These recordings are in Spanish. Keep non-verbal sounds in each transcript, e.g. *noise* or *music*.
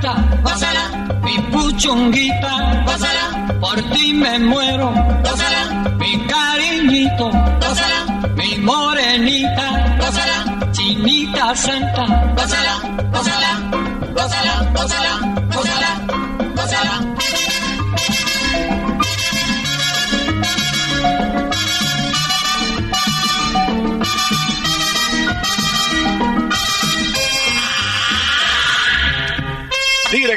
Santa, gózala, mi puchunguita, gózala, por ti me muero, gózala, mi cariñito, gózala, mi morenita, gózala, chinita santa, gózala, gózala, gózala, gózala,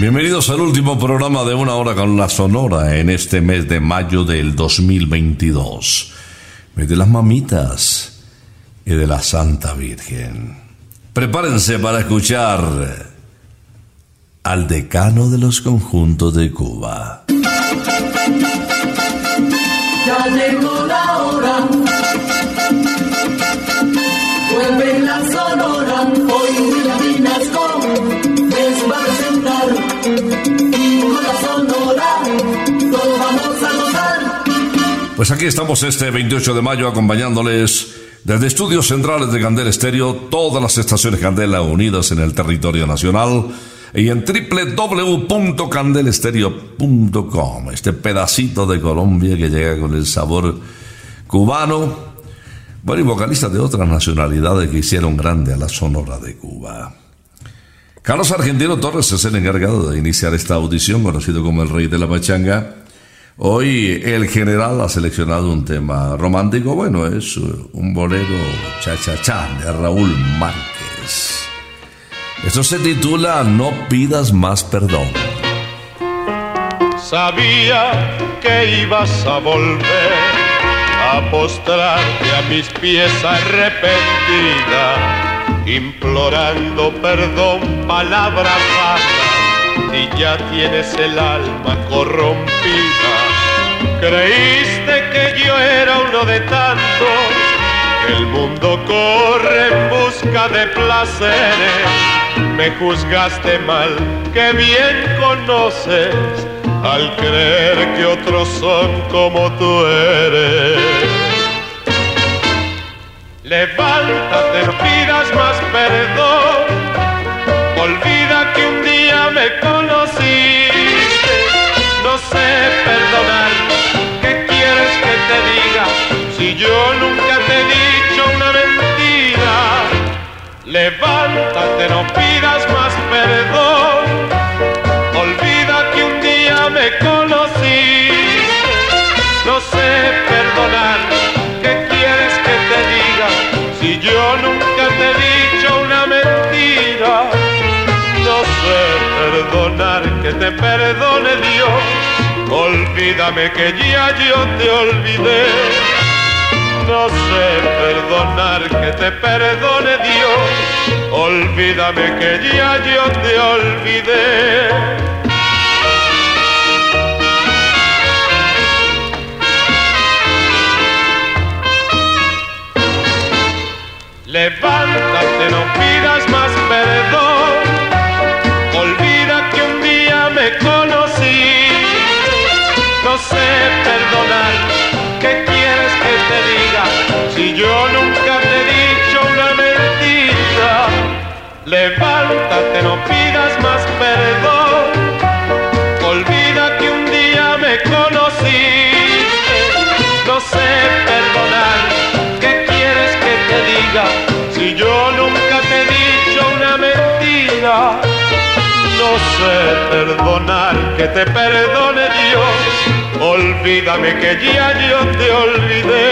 Bienvenidos al último programa de Una Hora con la Sonora en este mes de mayo del 2022. Mes de las mamitas y de la Santa Virgen. Prepárense para escuchar al decano de los conjuntos de Cuba. Ya llegó la hora. Vuelve la sonora. Hoy Vinasco les va a presentar. Y con la sonora todos vamos a gozar. Pues aquí estamos este 28 de mayo acompañándoles desde estudios centrales de Candela Estéreo, todas las estaciones Candela unidas en el territorio nacional y en www.candelestereo.com, este pedacito de Colombia que llega con el sabor cubano, bueno, y vocalistas de otras nacionalidades que hicieron grande a la Sonora de Cuba. Carlos Argentino Torres es el encargado de iniciar esta audición, conocido como el Rey de la Pachanga. Hoy el general ha seleccionado un tema romántico, bueno, es un bolero cha-cha-cha de Raúl Márquez. Esto se titula No pidas más perdón. Sabía que ibas a volver a postrarte a mis pies arrepentida implorando perdón, palabras vanas, y ya tienes el alma corrompida. Creíste que yo era uno de tantos, el mundo corre en busca de placeres. Me juzgaste mal, que bien conoces, al creer que otros son como tú eres. Levántate, no pidas más perdón. Olvida que un día me conociste. No sé perdonar. ¿Qué quieres que te diga? Si yo nunca Levántate, no pidas más perdón. Olvida que un día me conociste. No sé perdonar. ¿Qué quieres que te diga? Si yo nunca te he dicho una mentira, no sé perdonar que te perdone Dios. Olvídame que ya yo te olvidé. No sé perdonar que te perdone Dios. Olvídame que ya yo te olvidé. Levántate, no pidas Levántate, no pidas más perdón. Olvida que un día me conociste. No sé perdonar. ¿Qué quieres que te diga? Si yo nunca te he dicho una mentira. No sé perdonar, que te perdone Dios. Olvídame que ya yo te olvidé.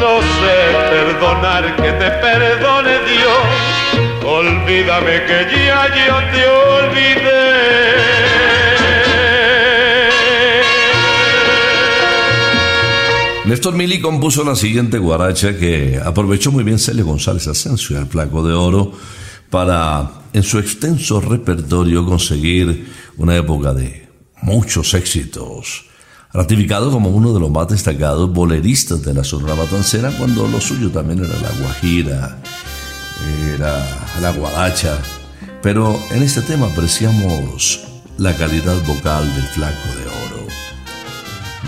No sé perdonar, que te perdone Dios. Olvídame que ya yo te olvidé. Néstor Mili compuso la siguiente guaracha que aprovechó muy bien Celio González Asensio, el Flaco de Oro, para en su extenso repertorio conseguir una época de muchos éxitos. Ratificado como uno de los más destacados boleristas de la Sonora Matancera, cuando lo suyo también era la guajira, era la guaracha. Pero en este tema apreciamos la calidad vocal del Flaco de Oro.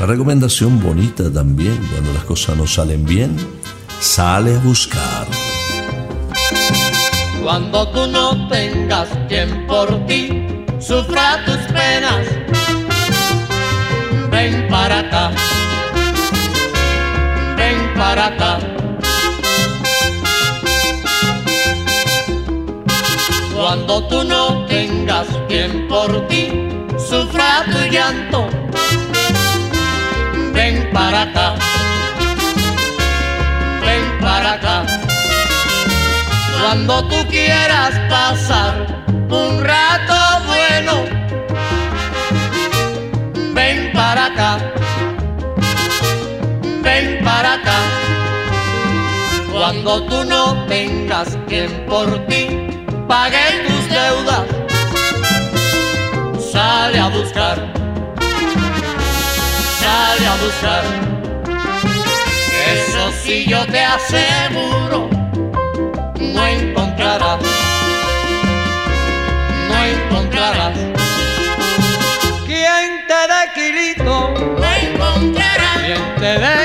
La recomendación bonita también, cuando las cosas no salen bien, sale a buscar. Cuando tú no tengas quien por ti sufra tus penas, ven para acá, ven para acá. Cuando tú no tengas quien por ti sufra tu llanto, ven para acá, ven para acá. Cuando tú quieras pasar un rato bueno, ven para acá, ven para acá. Cuando tú no tengas quien por ti pague tus deudas, sale a buscar, sale a buscar. Eso sí yo te aseguro no encontrarás, no encontrarás. Quien te dé kilito, No encontrarás, quien te dé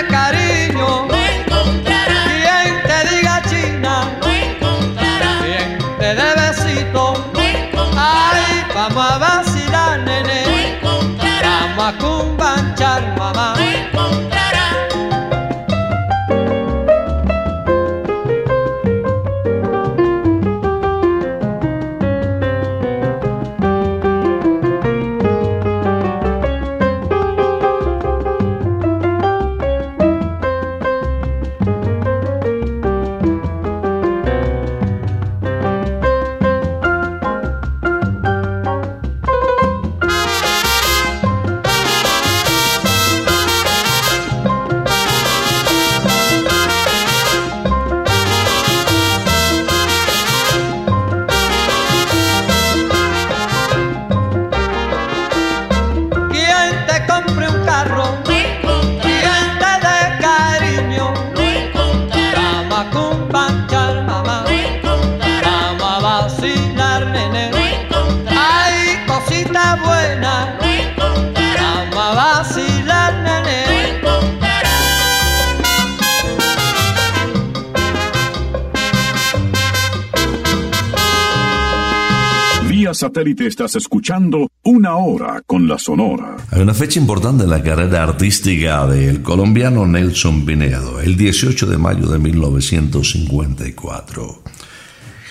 satélite estás escuchando Una Hora con la Sonora. Hay una fecha importante en la carrera artística del colombiano Nelson Pinedo, el 18 de mayo de 1954.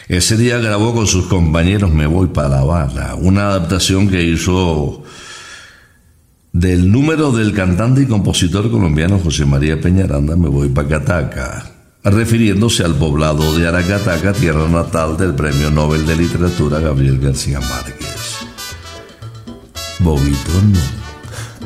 Ese día grabó con sus compañeros Me Voy para La Habana, una adaptación que hizo del número del cantante y compositor colombiano José María Peñaranda Me Voy para Cataca, refiriéndose al poblado de Aracataca, tierra natal del Premio Nobel de Literatura Gabriel García Márquez. Bobito no.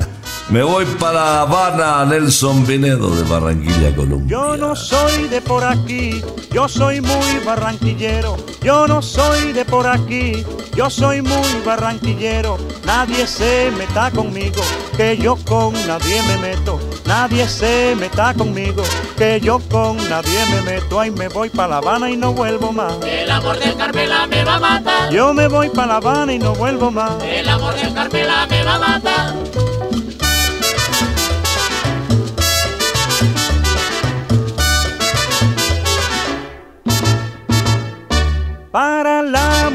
*laughs* Me voy para Habana, Nelson Pinedo de Barranquilla, Colombia. Yo no soy de por aquí, yo soy muy barranquillero. Yo no soy de por aquí, yo soy muy barranquillero. Nadie se meta conmigo, que yo con nadie me meto. Nadie se meta conmigo, que yo con nadie me meto. Ay, me voy para La Habana y no vuelvo más. El amor del Carmela me va a matar. Yo me voy para La Habana y no vuelvo más. El amor del Carmela me va a matar.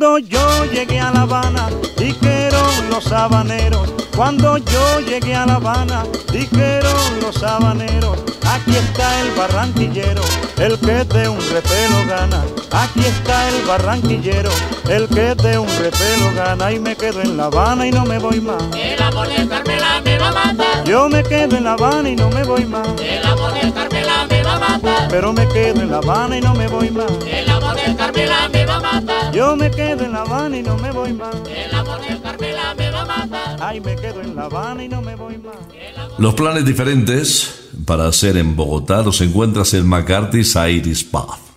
Cuando yo llegué a La Habana, dijeron los habaneros. Cuando yo llegué a La Habana, dijeron los habaneros. Aquí está el barranquillero, el que de un repelo gana. Aquí está el barranquillero, el que de un repelo gana. Y me quedo en La Habana y no me voy más. El amor del Carmela me va a matar. Yo me quedo en La Habana y no me voy más. El amor del Carmela me matar. Pero me quedo en La Habana y no me voy más. El amor del Carmela me va a matar. Yo me quedo en La Habana y no me voy más. El amor del Carmela me va a matar. Ay, me quedo en La Habana y no me voy más. Los planes diferentes para hacer en Bogotá los encuentras en McCarthy's Iris Path.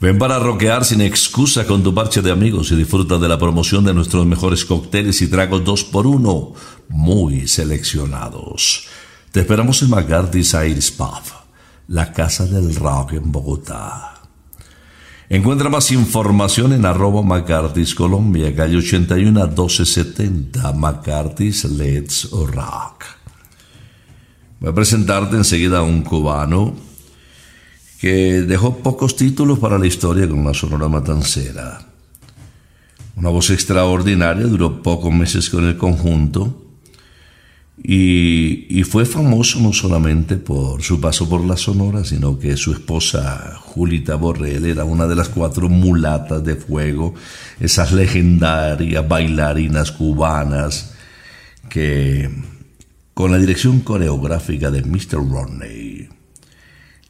Ven para roquear sin excusa con tu parche de amigos y disfruta de la promoción de nuestros mejores cócteles y tragos 2 por 1 muy seleccionados. Te esperamos en McCarthy's Iris Pub, la casa del rock en Bogotá. Encuentra más información en arroba McCarthy's Colombia, calle 81 a 1270, McCarthy's Let's Rock. Voy a presentarte enseguida a un cubano que dejó pocos títulos para la historia con la Sonora Matancera. Una voz extraordinaria, duró pocos meses con el conjunto y, fue famoso no solamente por su paso por la Sonora, sino que su esposa Julita Borrell era una de las cuatro mulatas de fuego, esas legendarias bailarinas cubanas que con la dirección coreográfica de Mr. Rodney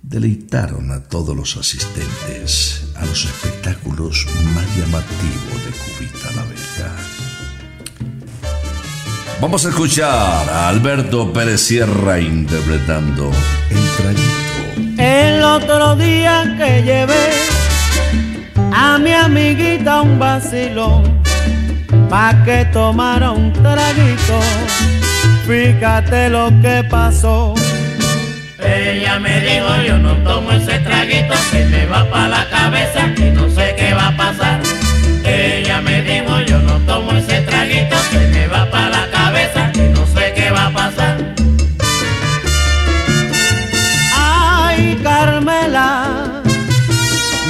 deleitaron a todos los asistentes a los espectáculos más llamativos de Cubita Vamos a escuchar a Alberto Pérez Sierra interpretando El Traguito. El otro día que llevé a mi amiguita un vacilón pa' que tomara un traguito, fíjate lo que pasó. Ella me dijo yo no tomo ese traguito que me va pa' la cabeza y no sé qué va a pasar. Ella me dijo yo no tomo ese traguito que me va pa'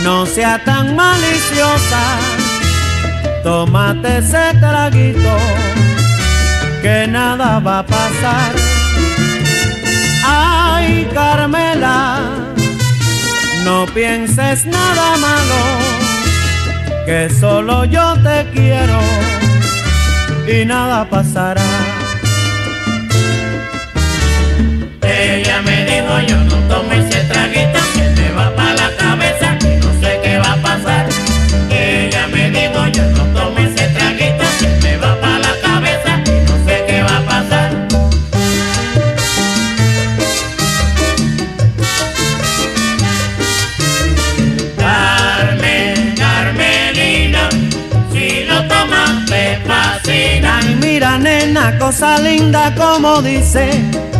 no sea tan malita deliciosa, tómate ese traguito, que nada va a pasar. Ay, Carmela, no pienses nada malo, que solo yo te quiero y nada pasará. Ella me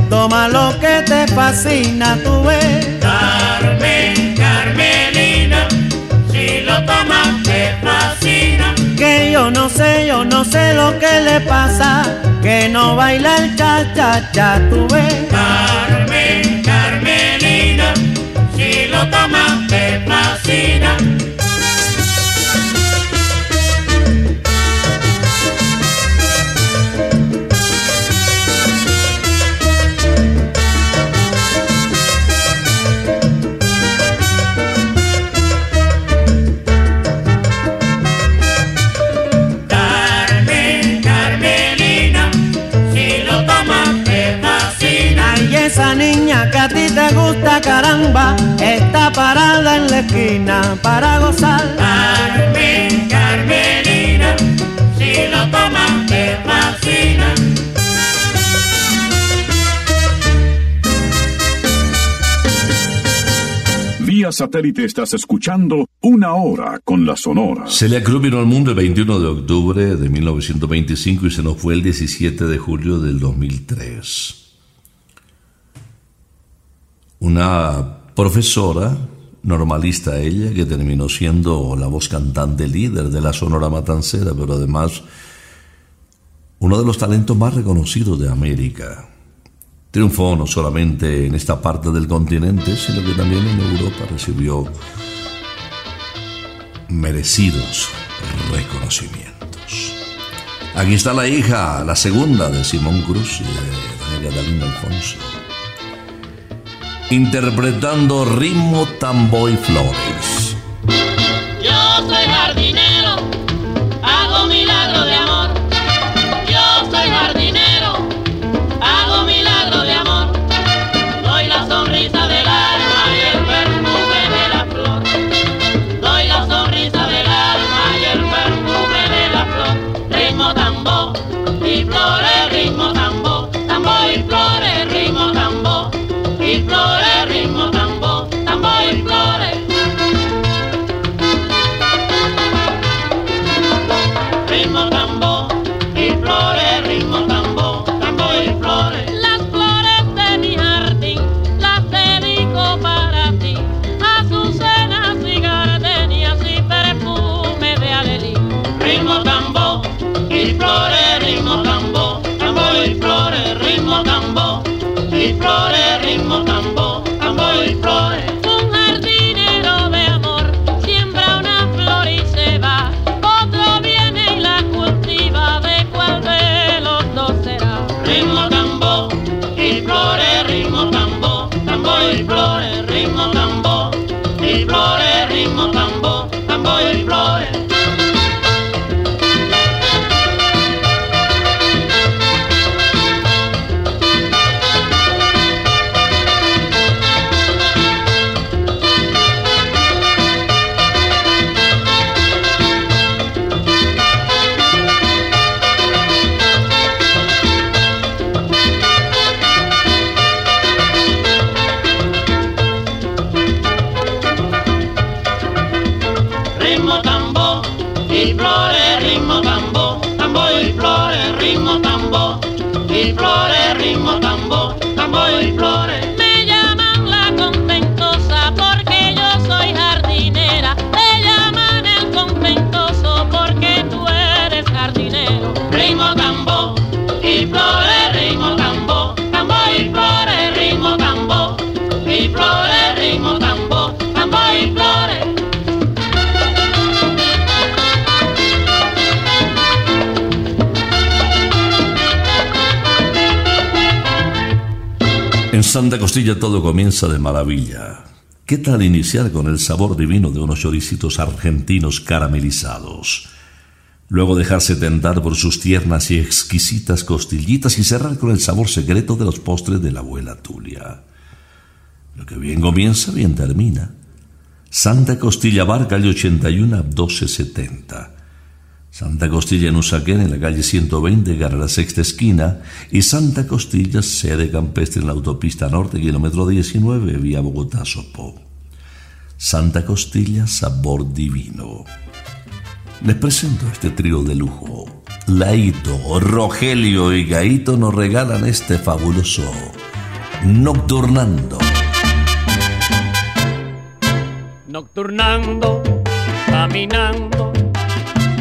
toma lo que te fascina, tú ves. Carmen, Carmelina, si lo tomas te fascina. Que yo no sé, yo no sé lo que le pasa, que no baila el cha cha cha, tú ves. Carmen, parada en la esquina para gozar. Carmen, Carmelina, si lo tomas te fascina. Vía satélite estás escuchando Una Hora con la Sonora. Celia Cruz vino al mundo el 21 de octubre de 1925 y se nos fue el 17 de julio del 2003. Una profesora, normalista ella, que terminó siendo la voz cantante líder de la Sonora Matancera, pero además uno de los talentos más reconocidos de América. Triunfó no solamente en esta parte del continente, sino que también en Europa recibió merecidos reconocimientos. Aquí está la hija, la segunda de Simón Cruz y de Catalina Alfonso, interpretando ritmo tamboy flores. Y Costilla todo comienza de maravilla. ¿Qué tal iniciar con el sabor divino de unos choricitos argentinos caramelizados? Luego dejarse tentar por sus tiernas y exquisitas costillitas y cerrar con el sabor secreto de los postres de la abuela Tulia. Lo que bien comienza, bien termina. Santa Costilla Bar, calle 81 1270. Santa Costilla en Usaquén, en la calle 120, cara a la sexta esquina, y Santa Costilla, sede campestre en la autopista norte, kilómetro 19, vía Bogotá-Sopó. Santa Costilla, sabor divino. Les presento este trío de lujo. Laito, Rogelio y Gaito nos regalan este fabuloso Nocturnando. Nocturnando, caminando,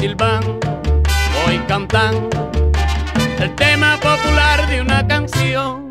silbando, voy cantando el tema popular de una canción.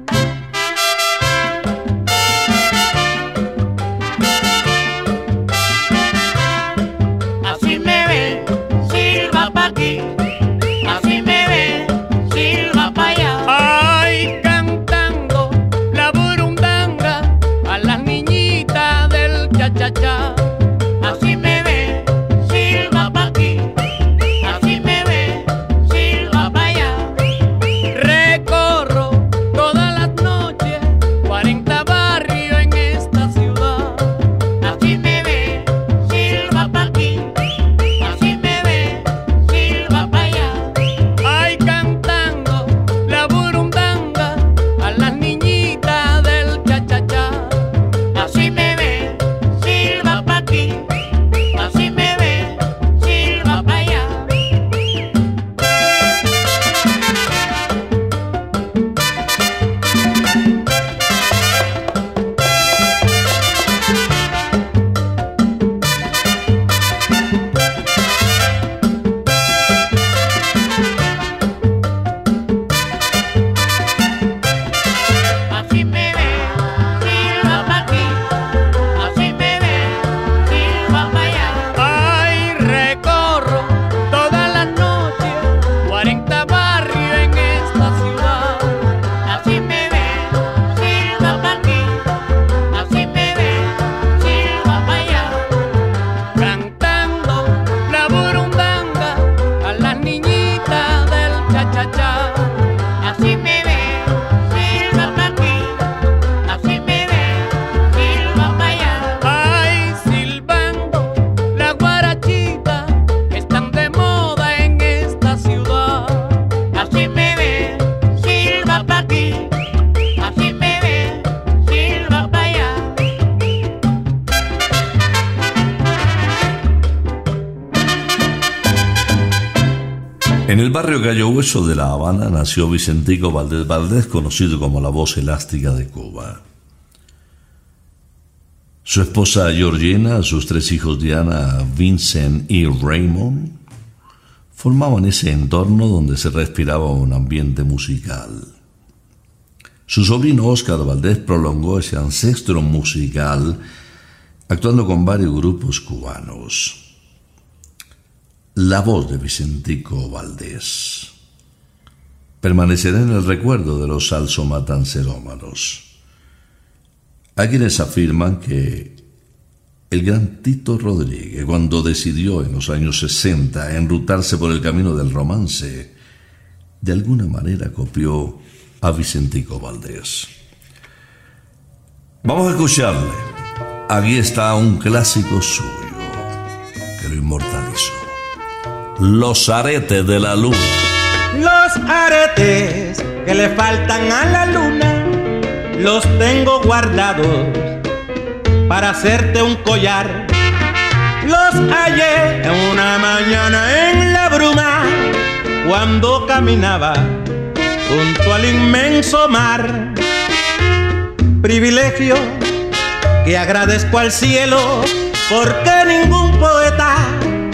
Barrio Gallo Hueso de La Habana nació Vicentico Valdés Valdés, conocido como la voz elástica de Cuba. Su esposa Georgina, sus tres hijos Diana, Vincent y Raymond, formaban ese entorno donde se respiraba un ambiente musical. Su sobrino Oscar Valdés prolongó ese ancestro musical actuando con varios grupos cubanos. La voz de Vicentico Valdés permanecerá en el recuerdo de los salsomatancerómanos. Hay quienes afirman que el gran Tito Rodríguez, cuando decidió en los años 60 enrutarse por el camino del romance, de alguna manera copió a Vicentico Valdés. Vamos a escucharle. Aquí está un clásico suyo que lo inmortalizó. Los aretes de la luna. Los aretes que le faltan a la luna los tengo guardados para hacerte un collar. Los hallé en una mañana en la bruma cuando caminaba junto al inmenso mar. Privilegio que agradezco al cielo porque ningún poeta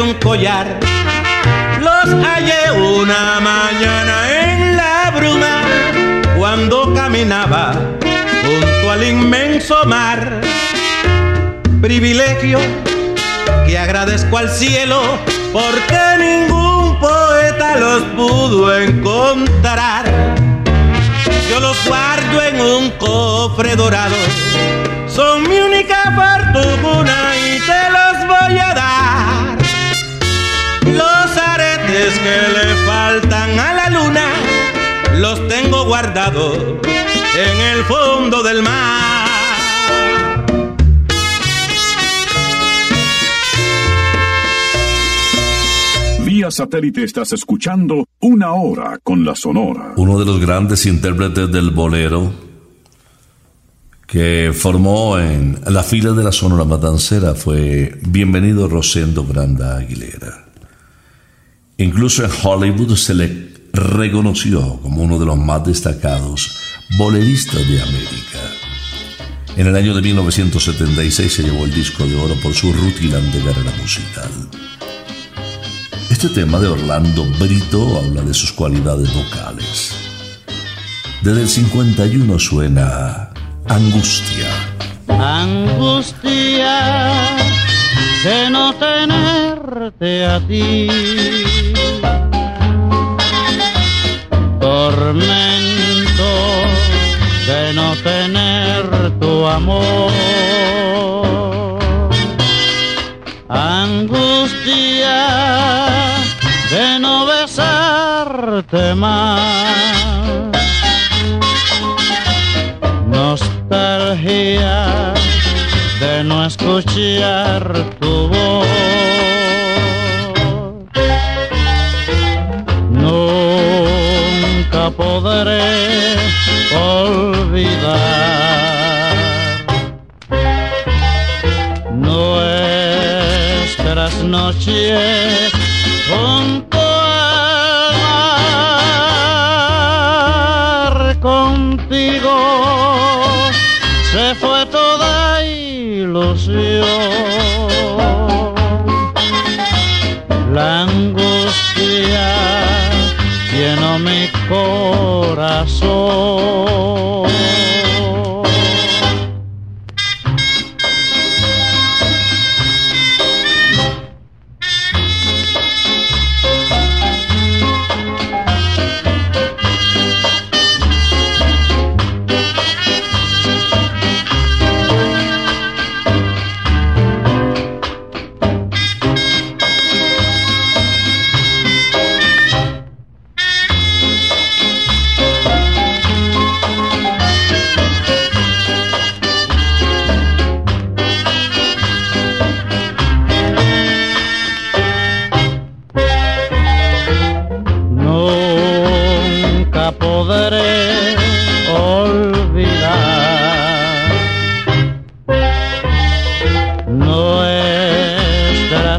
Un collar. Los hallé una mañana en la bruma cuando caminaba junto al inmenso mar. Privilegio que agradezco al cielo porque ningún poeta los pudo encontrar. Yo los guardo en un cofre dorado. Son mi única fortuna y te los voy a que le faltan a la luna los tengo guardados en el fondo del mar. Vía satélite estás escuchando Una Hora con la Sonora. Uno de los grandes intérpretes del bolero que formó en la fila de la Sonora Matancera fue Bienvenido Rosendo Granda Aguilera. Incluso en Hollywood se le reconoció como uno de los más destacados boleristas de América. En el año de 1976 se llevó el disco de oro por su rutilante carrera musical. Este tema de Orlando Brito habla de sus cualidades vocales. Desde el 51 suena Angustia. Angustia de no tenerte a ti. Tormento de no tener tu amor. Angustia de no besarte más. Nostalgia de no escuchar tu voz. Nunca podré olvidar nuestras noches corazón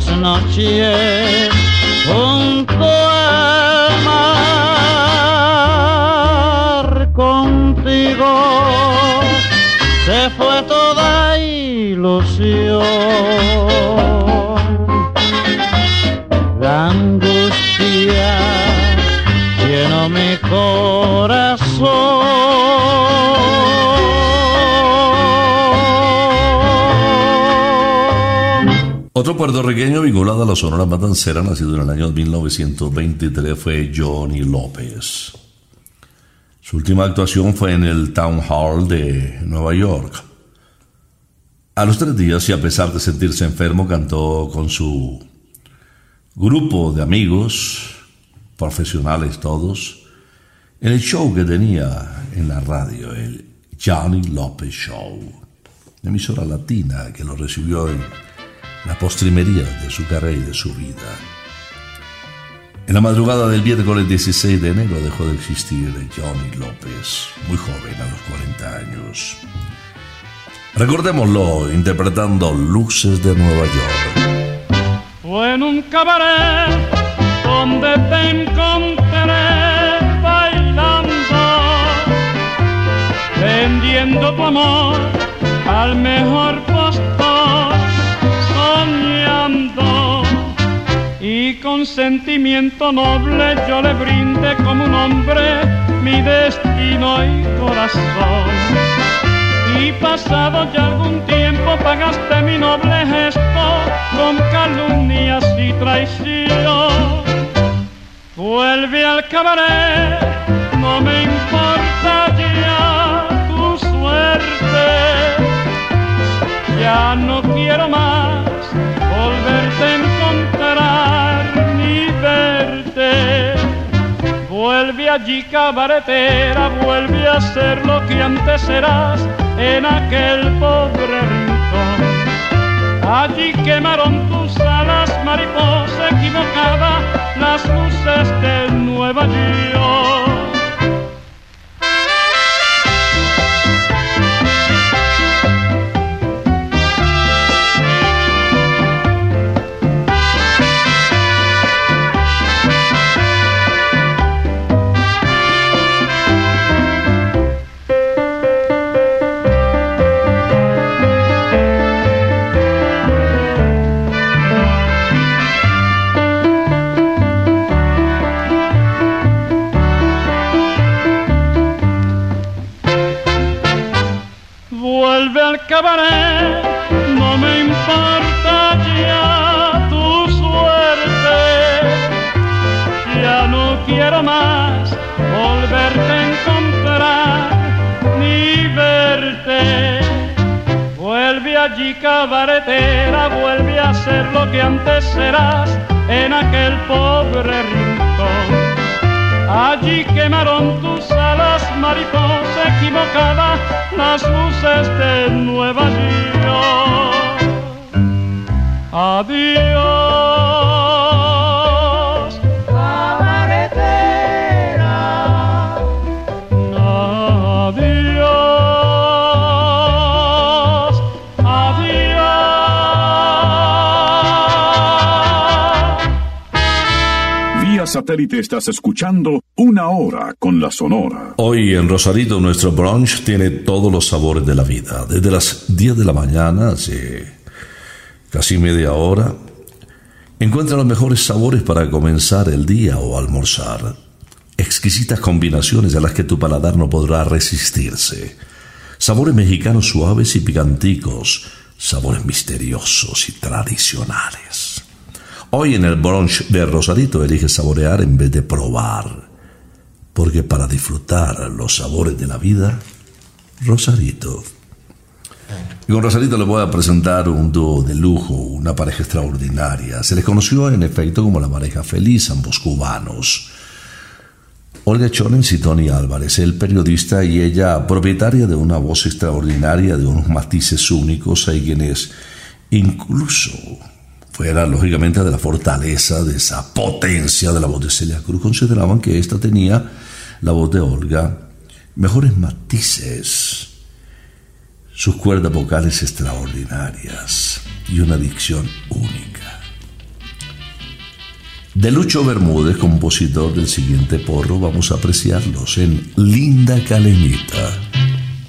nuestras noches junto al mar contigo se fue toda ilusión puertorriqueño vinculado a la Sonora Matancera, nacido en el año 1923, fue Johnny López. Su última actuación fue en el Town Hall de Nueva York. A los tres días y a pesar de sentirse enfermo, cantó con su grupo de amigos, profesionales todos, en el show que tenía en la radio, el Johnny López Show, emisora latina que lo recibió en la postrimería de su carrera y de su vida. En la madrugada del miércoles 16 de enero dejó de existir Johnny López, muy joven, a los 40 años. Recordémoslo interpretando Luces de Nueva York. Fue en un cabaret donde te encontré bailando, vendiendo tu amor al mejor postor, Y con sentimiento noble yo le brindé como un hombre mi destino y corazón. Y pasado ya algún tiempo pagaste mi noble gesto con calumnias y traición. Vuelve al cabaret, no me importa ya tu suerte. Ya no quiero más allí cabaretera, vuelve a ser lo que antes eras en aquel pobre rincón. Allí quemaron tus alas, mariposa equivocada, las luces de Nueva York. No me importa ya tu suerte. Ya no quiero más volverte a encontrar ni verte. Vuelve allí cabaretera, vuelve a ser lo que antes eras en aquel pobre rincón. Allí quemaron tus alas, mariposa equivocada, las luces de Nueva York. Adiós, satélite estás escuchando Una Hora con la Sonora. Hoy en Rosarito nuestro brunch tiene todos los sabores de la vida. Desde las 10 de la mañana, hace casi media hora, encuentra los mejores sabores para comenzar el día o almorzar. Exquisitas combinaciones a las que tu paladar no podrá resistirse. Sabores mexicanos suaves y picanticos, sabores misteriosos y tradicionales. Hoy en el brunch de Rosarito elige saborear en vez de probar. Porque para disfrutar los sabores de la vida, Rosarito. Y con Rosarito le voy a presentar un dúo de lujo, una pareja extraordinaria. Se les conoció en efecto como la pareja feliz, ambos cubanos. Olga Chonens y Tony Álvarez, el periodista y ella propietaria de una voz extraordinaria, de unos matices únicos, hay quienes incluso fuera lógicamente de la fortaleza, de esa potencia de la voz de Celia Cruz, consideraban que esta tenía, la voz de Olga, mejores matices, sus cuerdas vocales extraordinarias y una dicción única. De Lucho Bermúdez, compositor del siguiente porro, vamos a apreciarlos en Linda Caleñita.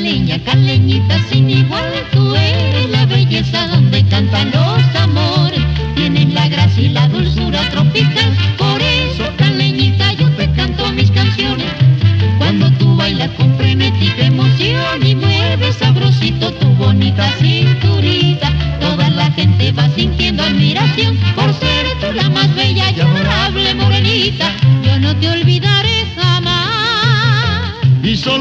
caleña, caleñita sin igual, tú eres la belleza donde cantan los amores. Tienes la gracia y la dulzura tropical, por eso caleñita yo te canto mis canciones. Cuando tú bailas con frenética emoción y mueves sabrosito tu bonita cinturita, toda la gente va sintiendo admiración por ser tú la más bella y adorable morenita. Yo no te jamás.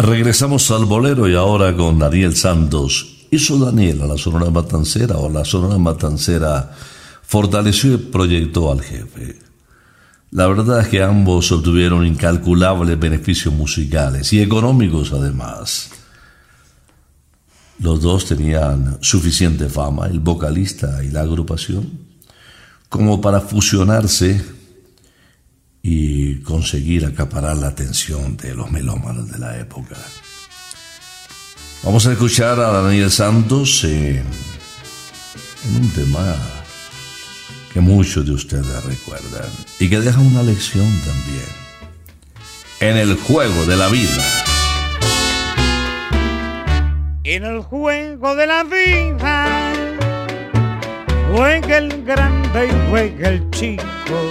Regresamos al bolero y ahora con Daniel Santos. ¿Hizo Daniel a la Sonora Matancera o la Sonora Matancera fortaleció y proyectó al jefe? La verdad es que ambos obtuvieron incalculables beneficios musicales y económicos además. Los dos tenían suficiente fama, el vocalista y la agrupación, como para fusionarse y conseguir acaparar la atención de los melómanos de la época. Vamos a escuchar a Daniel Santos en, en un tema que muchos de ustedes recuerdan y que deja una lección también. En el juego de la vida. En el juego de la vida juega el grande y juega el chico,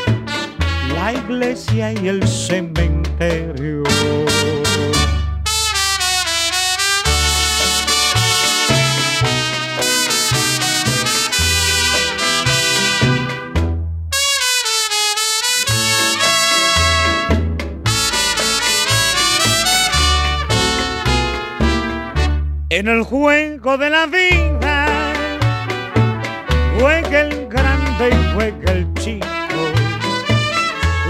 la iglesia y el cementerio. En el juego de la vida juega el grande y juega el chico,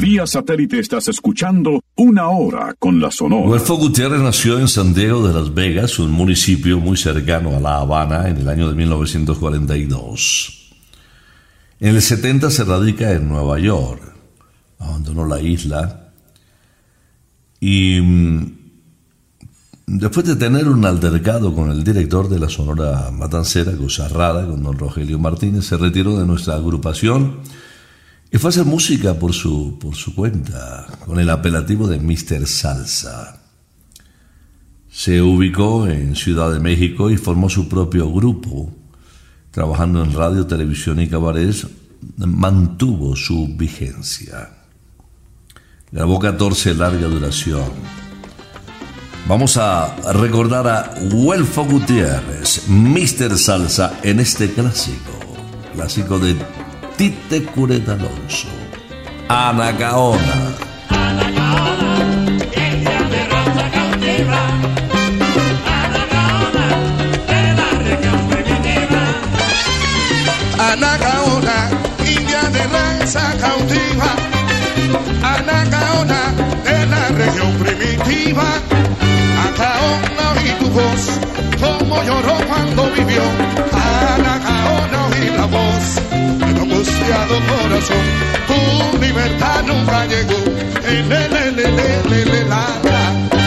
Vía satélite estás escuchando una hora con la Sonora. Rodolfo Gutiérrez nació en San Diego de Las Vegas, un municipio muy cercano a La Habana, en el año de 1942. En el 70 se radica en Nueva York, abandonó la isla y mm, después de tener un altercado con el director de la Sonora Matancera, rara, con don Rogelio Martínez, se retiró de nuestra agrupación y fue a hacer música por su, por su cuenta, con el apelativo de Mr. Salsa. Se ubicó en Ciudad de México y formó su propio grupo. Trabajando en radio, televisión y cabarets, mantuvo su vigencia. Grabó 14 larga duración. Vamos a recordar a Huelfo Gutiérrez, Mr. Salsa, en este clásico, clásico de Tite Cureta Alonso, Anacaona. Anacaona, india de raza cautiva. Anacaona de la región primitiva. Anacaona oí tu voz, como lloró cuando vivió. Anacaona oí la voz corazón. Tu libertad nunca llegó. Eh, le.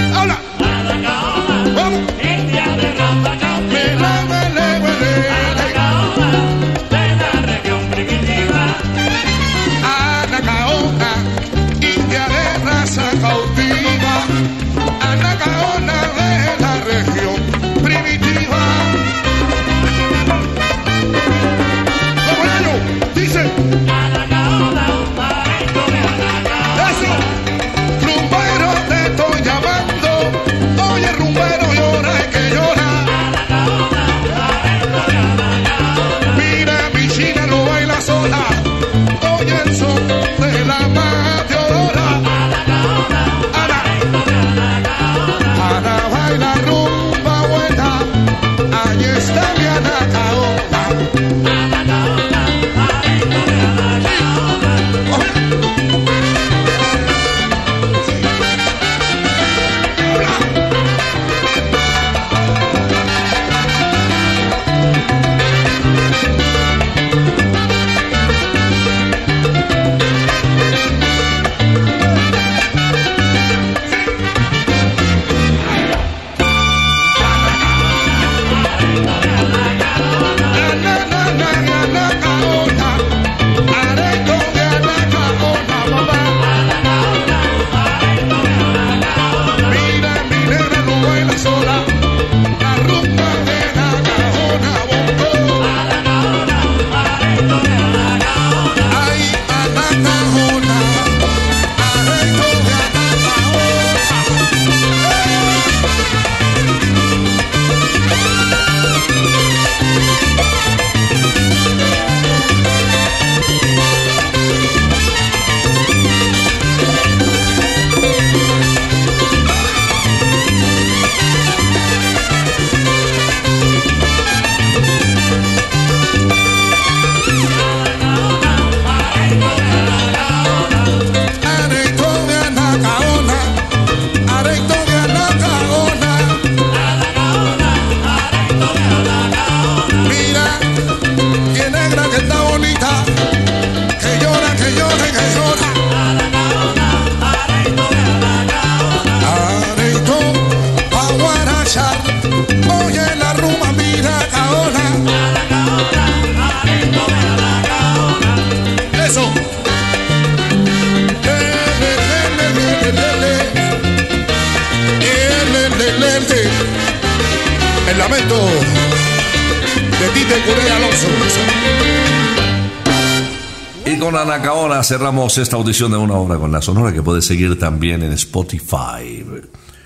Cerramos esta audición de una hora con la Sonora que puedes seguir también en Spotify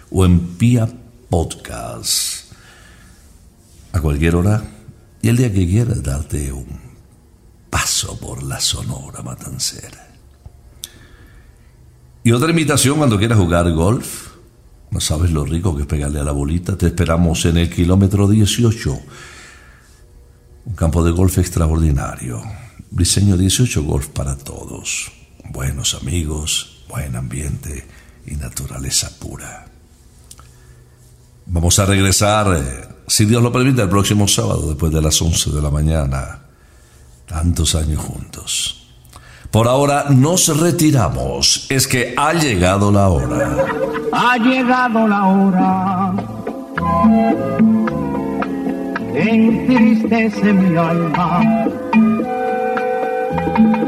o en Pia Podcast. A cualquier hora y el día que quieras darte un paso por la Sonora Matancera. Y otra invitación cuando quieras jugar golf. No sabes lo rico que es pegarle a la bolita. Te esperamos en el kilómetro 18. Un campo de golf extraordinario. Diseño 18 Golf para todos. Buenos amigos, buen ambiente y naturaleza pura. Vamos a regresar, eh, si Dios lo permite, el próximo sábado después de las 11 de la mañana. Tantos años juntos. Por ahora nos retiramos. Es que ha llegado la hora. Ha llegado la hora entristece mi alma.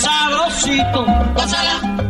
sabrosito. Pásala.